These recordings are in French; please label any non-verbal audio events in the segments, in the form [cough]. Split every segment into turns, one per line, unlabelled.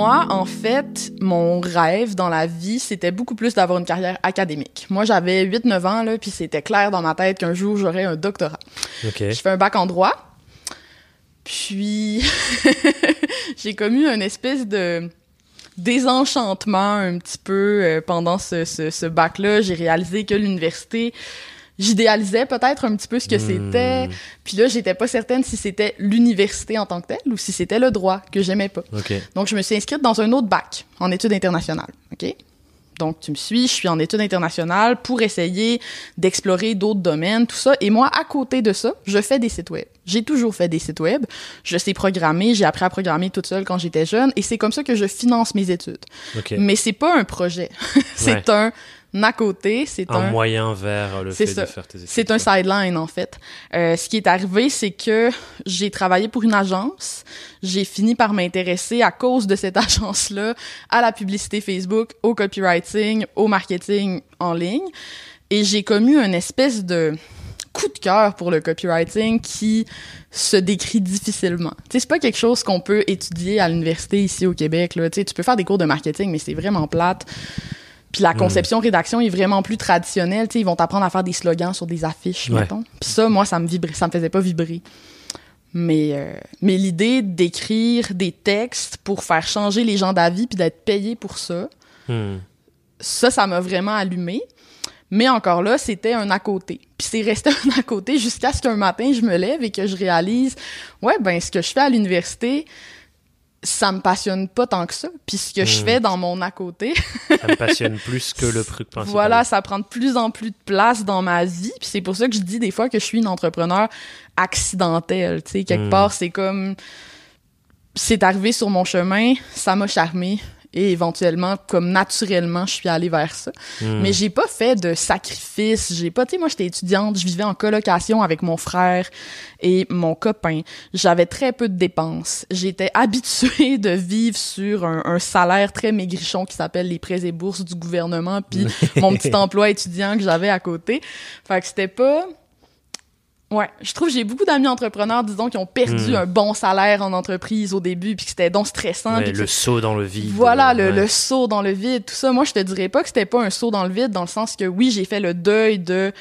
moi, en fait, mon rêve dans la vie, c'était beaucoup plus d'avoir une carrière académique. Moi, j'avais 8-9 ans, là, puis c'était clair dans ma tête qu'un jour, j'aurais un doctorat. Je fais un bac en droit, puis [laughs] j'ai commis une espèce de désenchantement un petit peu euh, pendant ce, ce, ce bac-là. J'ai réalisé que l'université, j'idéalisais peut-être un petit peu ce que c'était.
Hmm.
Puis là, j'étais pas certaine si c'était l'université en tant que telle ou si c'était le droit que j'aimais pas. Donc, je me suis inscrite dans un autre bac en études internationales. OK? Donc, tu me suis, je suis en études internationales pour essayer d'explorer d'autres domaines, tout ça. Et moi, à côté de ça, je fais des sites web. J'ai toujours fait des sites web. Je sais programmer. J'ai appris à programmer toute seule quand j'étais jeune. Et c'est comme ça que je finance mes études.
Ok.
Mais c'est pas un projet. [laughs] c'est un à côté. C'est
Un moyen vers le
C'est
fait
ça.
de faire tes études.
c'est un sideline, en fait. Euh, ce qui est arrivé, c'est que j'ai travaillé pour une agence. J'ai fini par m'intéresser à cause de cette [laughs] agence-là à la publicité Facebook, au copywriting, au marketing en ligne. Et j'ai commu une espèce de coup de cœur pour le copywriting qui se décrit difficilement. Tu sais, c'est pas quelque chose qu'on peut étudier à l'université ici au Québec. Là. Tu sais, tu peux faire des cours de marketing, mais c'est vraiment plate. Puis la conception rédaction est vraiment plus traditionnelle. Tu sais, ils vont t'apprendre à faire des slogans sur des affiches,
Ouais.
mettons. Puis ça, moi, ça me vibrait, ça me faisait pas vibrer. Mais, euh, mais l'idée d'écrire des textes pour faire changer les gens d'avis puis d'être payé pour ça,
Hmm.
ça, ça m'a vraiment allumé. Mais encore là, c'était un à côté. Puis c'est resté [laughs] un à côté jusqu'à ce qu'un matin, je me lève et que je réalise, ouais, ben ce que je fais à l'université, ça me passionne pas tant que ça. Puis ce que je
Mm.
fais dans mon à côté, [laughs]
Ça me passionne plus que le [laughs] truc principal.
voilà, ça prend de plus en plus de place dans ma vie. Puis c'est pour ça que je dis des fois que je suis une entrepreneur accidentelle. Tu sais, quelque
Mm.
part, c'est comme c'est arrivé sur mon chemin, ça m'a charmé et éventuellement, comme naturellement, je suis allée vers ça.
Hmm.
Mais j'ai pas fait de sacrifice. J'ai pas, tu sais, moi, j'étais étudiante, je vivais en colocation avec mon frère et mon copain. J'avais très peu de dépenses. J'étais habituée de vivre sur un, un salaire très maigrichon qui s'appelle les prêts et bourses du gouvernement, puis [laughs] mon petit emploi étudiant que j'avais à côté. Fait que c'était pas... Ouais, je trouve que j'ai beaucoup d'amis entrepreneurs, disons, qui ont perdu
Mm.
un bon salaire en entreprise au début, puis que c'était donc stressant.
Ouais, le saut dans le vide.
voilà, le,
ouais.
le saut dans le vide, tout ça. Moi, je te dirais pas que c'était pas un saut dans le vide, dans le sens que oui, j'ai fait le deuil de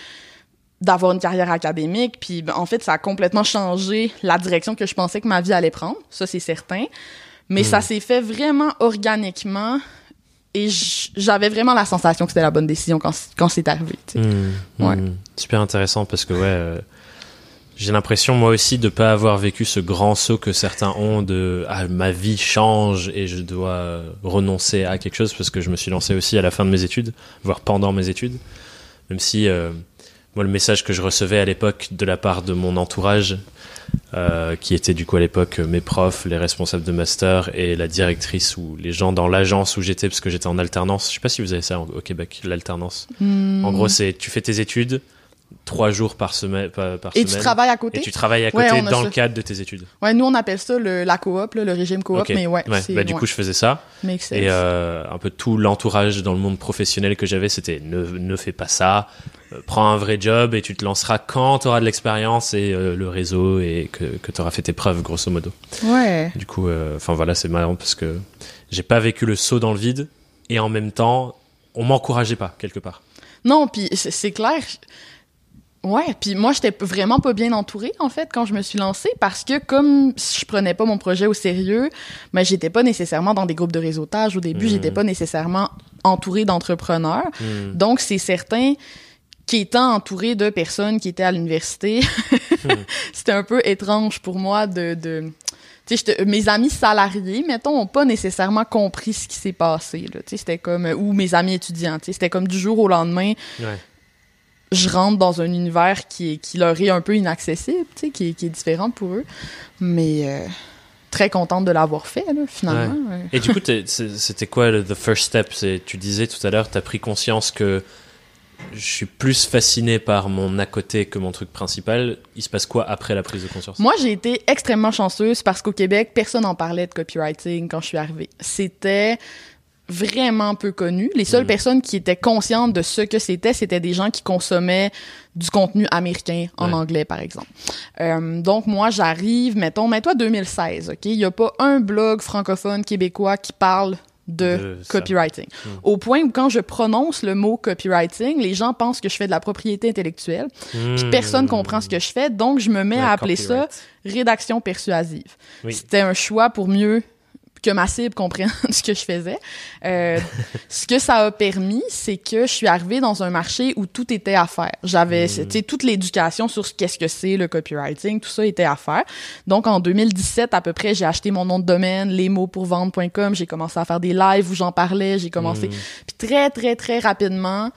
d'avoir une carrière académique, puis ben, en fait, ça a complètement changé la direction que je pensais que ma vie allait prendre, ça c'est certain. Mais ça s'est fait vraiment organiquement, et j'avais vraiment la sensation que c'était la bonne décision quand, quand c'est arrivé. tu sais.
Hmm,
Ouais.
hmm. Super intéressant parce que ouais, euh, j'ai l'impression moi aussi de pas avoir vécu ce grand saut que certains ont de ah, ma vie change et je dois euh, renoncer à quelque chose parce que je me suis lancé aussi à la fin de mes études, voire pendant mes études, même si euh, moi le message que je recevais à l'époque de la part de mon entourage euh, qui était du coup à l'époque euh, mes profs, les responsables de master et la directrice ou les gens dans l'agence où j'étais parce que j'étais en alternance. Je sais pas si vous avez ça au Québec, l'alternance.
Hmm.
En gros, c'est tu fais tes études trois jours par semaine, par, par
Et tu travailles à côté?
et tu travailles à côté dans
ça.
le cadre de tes études.
Ouais, nous on appelle ça le, la coop, là, le régime coop, mais ouais.
Ouais, bah, du
ouais,
coup, je faisais ça.
makes sense.
Et euh, un peu tout l'entourage dans le monde professionnel que j'avais, c'était ne, ne fais pas ça, euh, prends un vrai job et tu te lanceras quand tu auras de l'expérience et euh, le réseau et que, que tu auras fait tes preuves, grosso modo.
Ouais.
Du coup, euh, enfin voilà, c'est marrant parce que j'ai pas vécu le saut dans le vide et en même temps, on m'encourageait pas quelque part.
Non, puis c'est clair. Ouais, puis moi j'étais vraiment pas bien entourée en fait quand je me suis lancée parce que comme je prenais pas mon projet au sérieux, mais j'étais pas nécessairement dans des groupes de réseautage au début,
Mhm.
j'étais pas nécessairement entourée d'entrepreneurs.
Hmm.
Donc c'est certain qu'étant entourée de personnes qui étaient à l'université, [laughs] c'était un peu étrange pour moi de, mes amis salariés, mettons, ont pas nécessairement compris ce qui s'est passé. Là. Tu sais, C'était comme ou mes amis étudiants. tu sais, C'était comme du jour au lendemain
Ouais.
Je rentre dans un univers qui, est, qui leur est un peu inaccessible, tu sais, qui, est- qui est différent pour eux. Mais euh, très contente de l'avoir fait, là, finalement. ouais.
Et du coup, c'était quoi le the first step? Tu disais tout à l'heure, tu as pris conscience que je suis plus fasciné par mon à côté que mon truc principal. Il se passe quoi après la prise de conscience?
Moi, j'ai été extrêmement chanceuse parce qu'au Québec, personne n'en parlait de copywriting quand je suis arrivée. C'était vraiment peu connu. Les seules
Mm.
personnes qui étaient conscientes de ce que c'était, c'était des gens qui consommaient du contenu américain en
Ouais.
anglais, par exemple. Euh, donc, moi, j'arrive, mettons, mets-toi 2016, OK? Il y a pas un blog francophone québécois qui parle de, copywriting. Au point où quand je prononce le mot copywriting, les gens pensent que je fais de la propriété intellectuelle. Puis
Hmm.
personne comprend ce que je fais, donc je me mets à appeler ça rédaction persuasive.
Oui.
C'était un choix pour mieux que ma cible comprenne [laughs] ce que je faisais. Euh, [laughs] ce que ça a permis, c'est que je suis arrivée dans un marché où tout était à faire. J'avais,
Hmm.
tu sais, toute l'éducation sur ce qu'est-ce que c'est le copywriting, tout ça était à faire. Donc en 2017 à peu près, j'ai acheté mon nom de domaine, lesmotspourvendre.com, j'ai commencé à faire des lives où j'en parlais, j'ai commencé
Hmm.
puis très, très, très rapidement,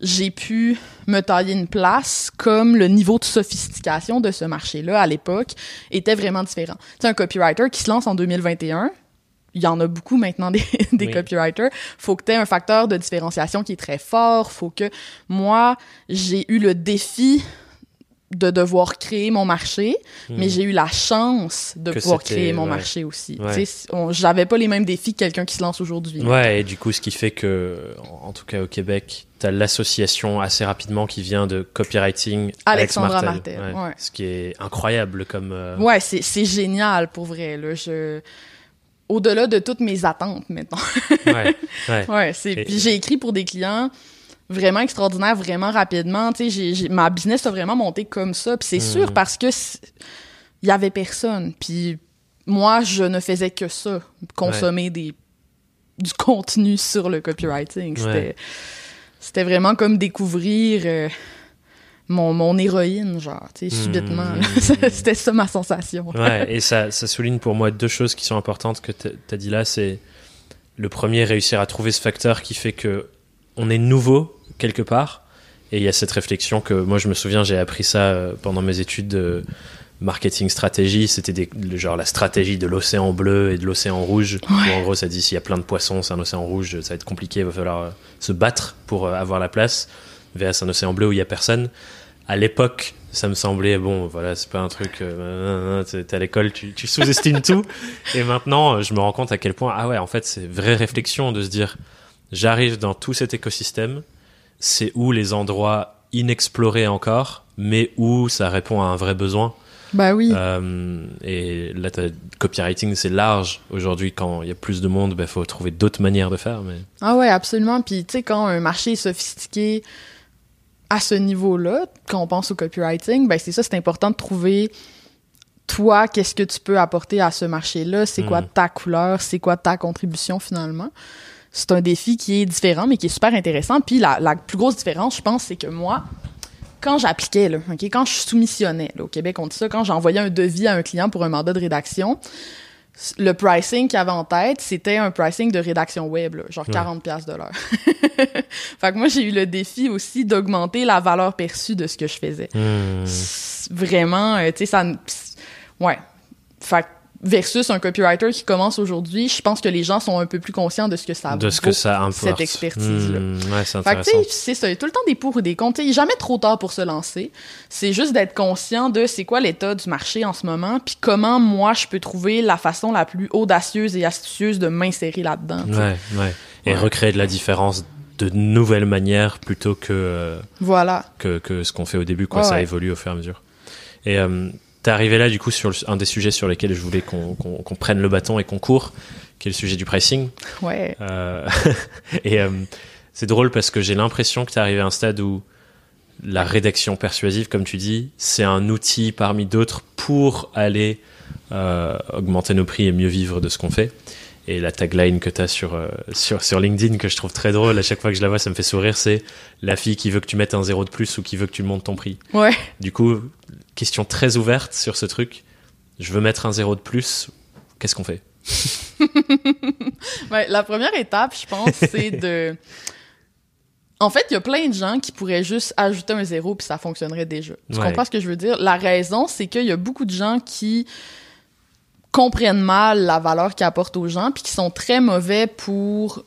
j'ai pu me tailler une place comme le niveau de sophistication de ce marché-là à l'époque était vraiment différent. Tu sais, un copywriter qui se lance en 2021, il y en a beaucoup maintenant des, [laughs] des
Oui.
copywriters. Faut que tu aies un facteur de différenciation qui est très fort. Faut que moi, j'ai eu le défi de devoir créer mon marché, mais j'ai eu la chance de
Hmm. Que
pouvoir créer mon
ouais.
marché aussi.
Ouais.
J'avais pas les mêmes défis que quelqu'un qui se lance aujourd'hui.
Ouais, et du coup, ce qui fait que, en tout cas au Québec, t'as l'association assez rapidement qui vient de copywriting
Alexandra
Alex
Martel,
ouais. Ce qui est incroyable comme. euh,
Ouais, c'est, c'est génial pour vrai. Là. Je... Au-delà de toutes mes attentes maintenant.
ouais, [laughs] ouais.
ouais, c'est... Puis j'ai écrit pour des clients vraiment extraordinaires, vraiment rapidement. Tu sais, j'ai, j'ai- ma business a vraiment monté comme ça. Puis c'est
Mm.
sûr parce que il y avait personne. Puis moi, je ne faisais que ça, consommer des du contenu sur le copywriting. C'était,
Ouais.
c'était vraiment comme découvrir euh, mon, mon héroïne, genre, tu sais, subitement.
Mm. [laughs]
là. C'était ça ma sensation.
Ouais, et ça, ça souligne pour moi deux choses qui sont importantes que tu as dit là. C'est le premier, réussir à trouver ce facteur qui fait que on est nouveau quelque part. Et il y a cette réflexion que moi, je me souviens, j'ai appris ça euh, pendant mes études de marketing stratégie. C'était genre la stratégie de l'océan bleu et de l'océan rouge. Où en gros, ça dit s'il y a plein de poissons, c'est un océan rouge, ça va être compliqué, il va falloir euh, se battre pour euh, avoir la place. VS un océan bleu où il y a personne. À l'époque, ça me semblait bon, voilà, c'est pas un truc. Euh, t'es à l'école, tu, tu sous-estimes tout. [laughs] Et maintenant, je me rends compte à quel point, ah ouais, en fait, c'est vraie réflexion de se dire, j'arrive dans tout cet écosystème, c'est où les endroits inexplorés encore, mais où ça répond à un vrai besoin.
Bah oui.
Euh, et là, copywriting, c'est large. Aujourd'hui, quand il y a plus de monde, il faut trouver d'autres manières de faire. Mais...
Ah ouais, absolument. Puis tu sais, quand un marché est sophistiqué à ce niveau-là, quand on pense au copywriting, ben c'est ça, c'est important de trouver toi, qu'est-ce que tu peux apporter à ce marché-là, c'est quoi
Mm.
ta couleur, c'est quoi ta contribution finalement? C'est un défi qui est différent, mais qui est super intéressant. Puis la, la plus grosse différence, je pense, c'est que moi, quand j'appliquais, là, quand je soumissionnais, là, au Québec, on dit ça, quand j'envoyais un devis à un client pour un mandat de rédaction, le pricing qu'il avait en tête, c'était un pricing de rédaction web, là, genre
Ouais.
40 pièces de l'heure. [laughs] fait que moi, j'ai eu le défi aussi d'augmenter la valeur perçue de ce que je faisais. C'est Vraiment, euh, tu sais, ça... Ouais. Fait que versus un copywriter qui commence aujourd'hui, je pense que les gens sont un peu plus conscients de ce que ça
de
vaut.
ce que ça importe.
cette expertise-là.
Hmm, ouais, c'est
c'est ça. Il y a tout le temps des pour ou des contre. Il n'est jamais trop tard pour se lancer. C'est juste d'être conscient de c'est quoi l'état du marché en ce moment, puis comment moi je peux trouver la façon la plus audacieuse et astucieuse de m'insérer là-dedans.
Ouais, ouais. Et
Ouais.
recréer de la différence de nouvelles manières plutôt que, euh,
Voilà.
que, que ce qu'on fait au début. Quoi. Ça évolue au fur et à mesure. Et euh, t'es arrivé là, du coup, sur le- un des sujets sur lesquels je voulais qu'on prenne le bâton et qu'on court, qui est le sujet du pricing.
Ouais.
Euh, [laughs] et euh, c'est drôle parce que j'ai l'impression que tu arrivé à un stade où la rédaction persuasive, comme tu dis, c'est un outil parmi d'autres pour aller euh, augmenter nos prix et mieux vivre de ce qu'on fait. Et la tagline que tu as sur, sur, sur LinkedIn, que je trouve très drôle, à chaque fois que je la vois, ça me fait sourire, c'est la fille qui veut que tu mettes un zéro de plus ou qui veut que tu montes ton prix.
Ouais.
Du coup, question très ouverte sur ce truc. Je veux mettre un zéro de plus. Qu'est-ce qu'on fait? [laughs]
La première étape, je pense, c'est de. [laughs] En fait, il y a plein de gens qui pourraient juste ajouter un zéro puis ça fonctionnerait déjà. Tu
Ouais.
comprends ce que je veux dire? La raison, c'est qu'il y a beaucoup de gens qui comprennent mal la valeur qu'ils apportent aux gens puis qui sont très mauvais pour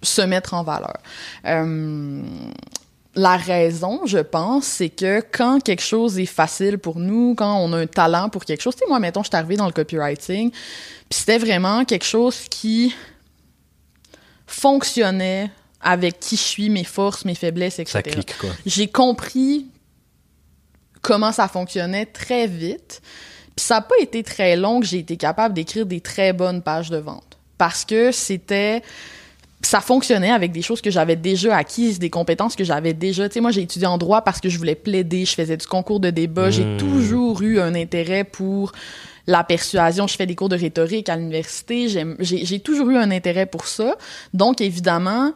se mettre en valeur. Euh, la raison, je pense, c'est que quand quelque chose est facile pour nous, quand on a un talent pour quelque chose, tu sais, moi, mettons, je suis arrivée dans le copywriting, puis c'était vraiment quelque chose qui fonctionnait avec qui je suis, mes forces, mes faiblesses, etc.
Ça clique, quoi.
J'ai compris comment ça fonctionnait très vite. Puis ça n'a pas été très long que j'ai été capable d'écrire des très bonnes pages de vente. Parce que c'était ça fonctionnait avec des choses que j'avais déjà acquises, des compétences que j'avais déjà. Tu sais, moi, j'ai étudié en droit parce que je voulais plaider, je faisais du concours de débat, j'ai
Mmh.
toujours eu un intérêt pour la persuasion. Je fais des cours de rhétorique à l'université, j'ai toujours eu un intérêt pour ça. Donc, évidemment,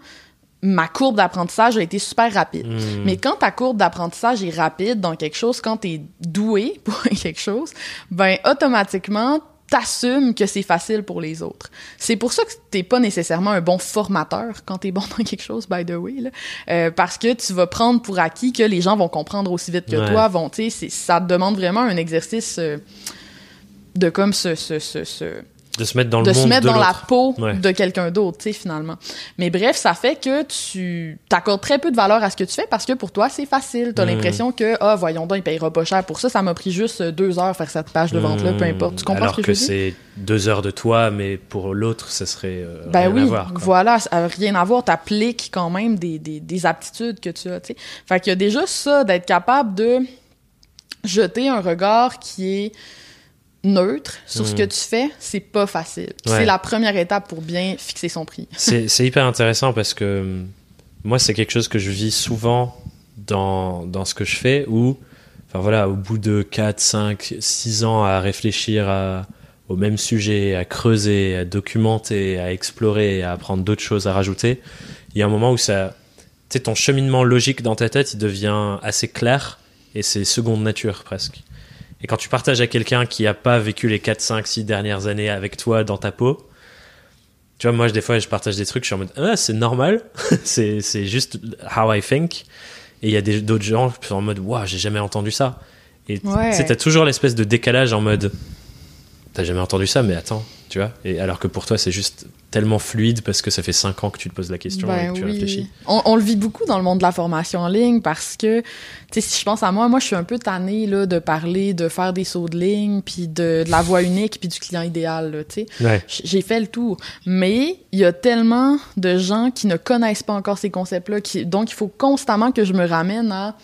ma courbe d'apprentissage a été super rapide.
Hmm.
Mais quand ta courbe d'apprentissage est rapide dans quelque chose, quand t'es doué [laughs] pour quelque chose, ben automatiquement t'assumes que c'est facile pour les autres. C'est pour ça que t'es pas nécessairement un bon formateur quand t'es bon dans quelque chose, by the way, là. Euh, parce que tu vas prendre pour acquis que les gens vont comprendre aussi vite que
Ouais.
toi, vont, tu sais, ça te demande vraiment un exercice euh, de comme ce, ce, ce, ce-
De se mettre dans le
de
monde
se mettre
de
dans la peau
Ouais.
de quelqu'un d'autre, tu sais, finalement. Mais bref, ça fait que tu t'accordes très peu de valeur à ce que tu fais parce que pour toi, c'est facile. T'as
Mm.
l'impression que, ah, voyons donc, il payera pas cher pour ça. Ça m'a pris juste deux heures faire cette page de vente-là, peu
Hmm.
importe. Tu comprends
Alors
ce que,
que, c'est deux heures de toi, mais pour l'autre, ça serait euh,
Ben
rien
oui,
à voir. quoi.
voilà, rien à voir. T'appliques quand même des, des, des aptitudes que tu as, tu sais. Fait qu'il y a déjà ça, d'être capable de jeter un regard qui est neutre sur ce que tu fais, c'est pas facile.
Ouais.
C'est la première étape pour bien fixer son prix.
C'est [laughs] c'est hyper intéressant parce que hum, moi, c'est quelque chose que je vis souvent dans, dans ce que je fais où, enfin voilà, au bout de 4, 5, 6 ans à réfléchir à- au même sujet, à creuser, à documenter, à explorer, à apprendre d'autres choses à rajouter, il y a un moment où ça, ton cheminement logique dans ta tête, il devient assez clair et c'est seconde nature presque. Et quand tu partages à quelqu'un qui n'a pas vécu les 4, 5, 6 dernières années avec toi dans ta peau, tu vois, moi, des fois, je partage des trucs, je suis en mode, ah, c'est normal, [laughs] c'est, c'est juste how I think. Et il y a des, d'autres gens qui sont en mode, waouh, j'ai jamais entendu ça. Et
Ouais.
tu sais, t'as toujours l'espèce de décalage en mode, t'as jamais entendu ça, mais attends, tu vois. Et alors que pour toi, c'est juste tellement fluide parce que ça fait 5 ans que tu te poses la question et
Ben
que tu
oui.
réfléchis.
On, on le vit beaucoup dans le monde de la formation en ligne parce que, tu sais, si je pense à moi, moi, je suis un peu tannée, là, de parler, de faire des sauts de ligne, puis de, de la voix unique, puis du client idéal, là, tu sais.
Ouais.
J'ai fait le tour. Mais il y a tellement de gens qui ne connaissent pas encore ces concepts-là, qui, donc il faut constamment que je me ramène à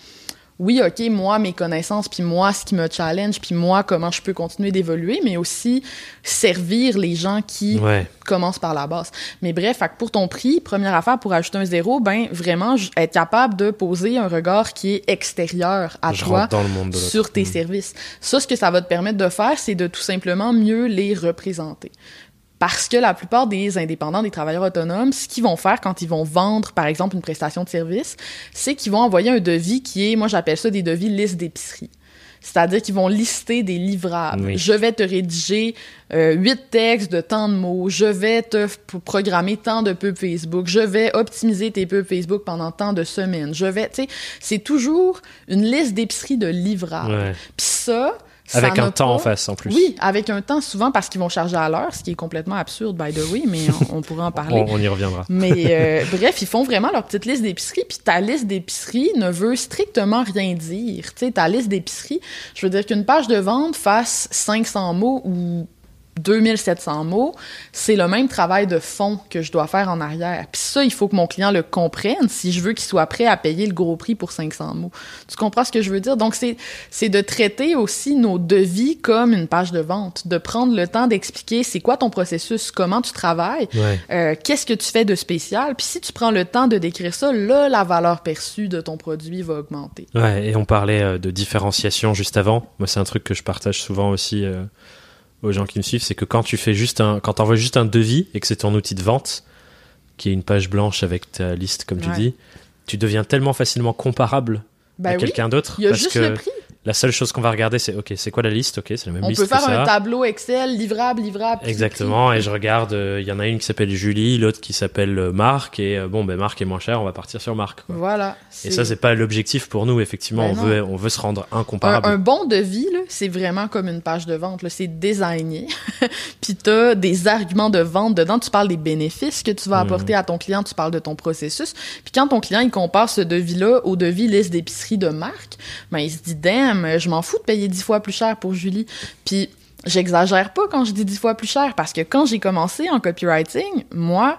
oui, OK, moi, mes connaissances, puis moi, ce qui me challenge, puis moi, comment je peux continuer d'évoluer, mais aussi servir les gens qui
Ouais.
commencent par la base. Mais bref, fait que pour ton prix, première affaire pour ajouter un zéro, ben vraiment être capable de poser un regard qui est extérieur à
je
toi
dans le monde
sur tes
Mm.
services. Ça, ce que ça va te permettre de faire, c'est de tout simplement mieux les représenter. Parce que la plupart des indépendants, des travailleurs autonomes, ce qu'ils vont faire quand ils vont vendre, par exemple, une prestation de service, c'est qu'ils vont envoyer un devis qui est, moi j'appelle ça des devis liste d'épicerie. C'est-à-dire qu'ils vont lister des livrables.
Oui.
Je vais te rédiger euh, huit textes de tant de mots. Je vais te programmer tant de pubs Facebook. Je vais optimiser tes pubs Facebook pendant tant de semaines. Je vais, tu sais, c'est toujours une liste d'épicerie de livrables. Puis ça
Avec un temps
pas-
en face en plus.
Oui, avec un temps souvent parce qu'ils vont charger à l'heure, ce qui est complètement absurde, by the way, mais on, on pourrait en [laughs] parler.
On, on y reviendra.
Mais euh, [laughs] bref, ils font vraiment leur petite liste d'épicerie, puis ta liste d'épicerie ne veut strictement rien dire. Tu sais, ta liste d'épicerie, je veux dire qu'une page de vente fasse 500 mots ou 2700 mots, c'est le même travail de fond que je dois faire en arrière. Puis ça, il faut que mon client le comprenne si je veux qu'il soit prêt à payer le gros prix pour 500 mots. Tu comprends ce que je veux dire? Donc, c'est, de traiter aussi nos devis comme une page de vente, de prendre le temps d'expliquer c'est quoi ton processus, comment tu travailles,
Ouais.
euh, qu'est-ce que tu fais de spécial. Puis si tu prends le temps de décrire ça, là, la valeur perçue de ton produit va augmenter.
Ouais, et on parlait euh, de différenciation juste avant. Moi, c'est un truc que je partage souvent aussi euh, aux gens qui me suivent, c'est que quand tu fais juste un, quand t'envoies juste un devis et que c'est ton outil de vente, qui est une page blanche avec ta liste, comme tu dis, tu deviens tellement facilement comparable
Ben
à
oui,
quelqu'un d'autre.
il y a
parce
juste
que
le prix.
La seule chose qu'on va regarder, c'est ok, c'est quoi la liste? Ok, c'est la même
On
liste
peut
que
faire un tableau Excel, livrable, livrable.
Exactement, et je regarde, euh, il y en a une qui s'appelle Julie, l'autre qui s'appelle euh, Marc, et euh, bon, ben Marc est moins cher, on va partir sur Marc. quoi.
Voilà.
Et ça, c'est pas l'objectif pour nous, effectivement,
Ben
on
non.
veut, on veut se rendre incomparable.
un bon devis, c'est vraiment comme une page de vente. C'est designé. [laughs] Puis t'as des arguments de vente dedans. Tu parles des bénéfices que tu vas
Mhm.
apporter à ton client. Tu parles de ton processus. Puis quand ton client, il compare ce devis-là au devis liste d'épicerie de marque, ben, il se dit, damn, je m'en fous de payer dix fois plus cher pour Julie. Puis j'exagère pas quand je dis dix fois plus cher parce que quand j'ai commencé en copywriting, moi,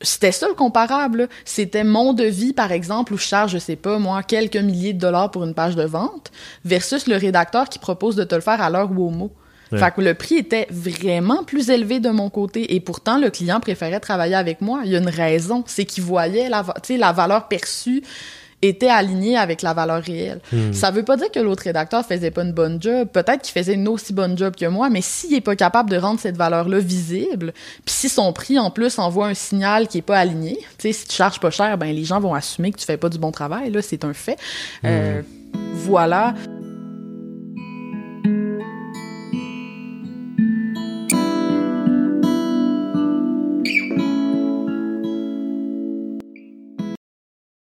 c'était ça le comparable. C'était mon devis, par exemple, où je charge, je sais pas, moi, quelques milliers de dollars pour une page de vente, versus le rédacteur qui propose de te le faire à l'heure ou au mot. Fait que le prix était vraiment plus élevé de mon côté et pourtant le client préférait travailler avec moi. Il y a une raison, c'est qu'il voyait la, la valeur perçue était aligné avec la valeur réelle. Hmm. Ça veut pas dire que l'autre rédacteur faisait pas une bonne job. Peut-être qu'il faisait une aussi bonne job que moi, mais s'il est pas capable de rendre cette valeur-là visible, puis si son prix en plus envoie un signal qui est pas aligné, tu sais, si tu charges pas cher, ben les gens vont assumer que tu fais pas du bon travail. Là, c'est un fait. Euh, hmm. voilà.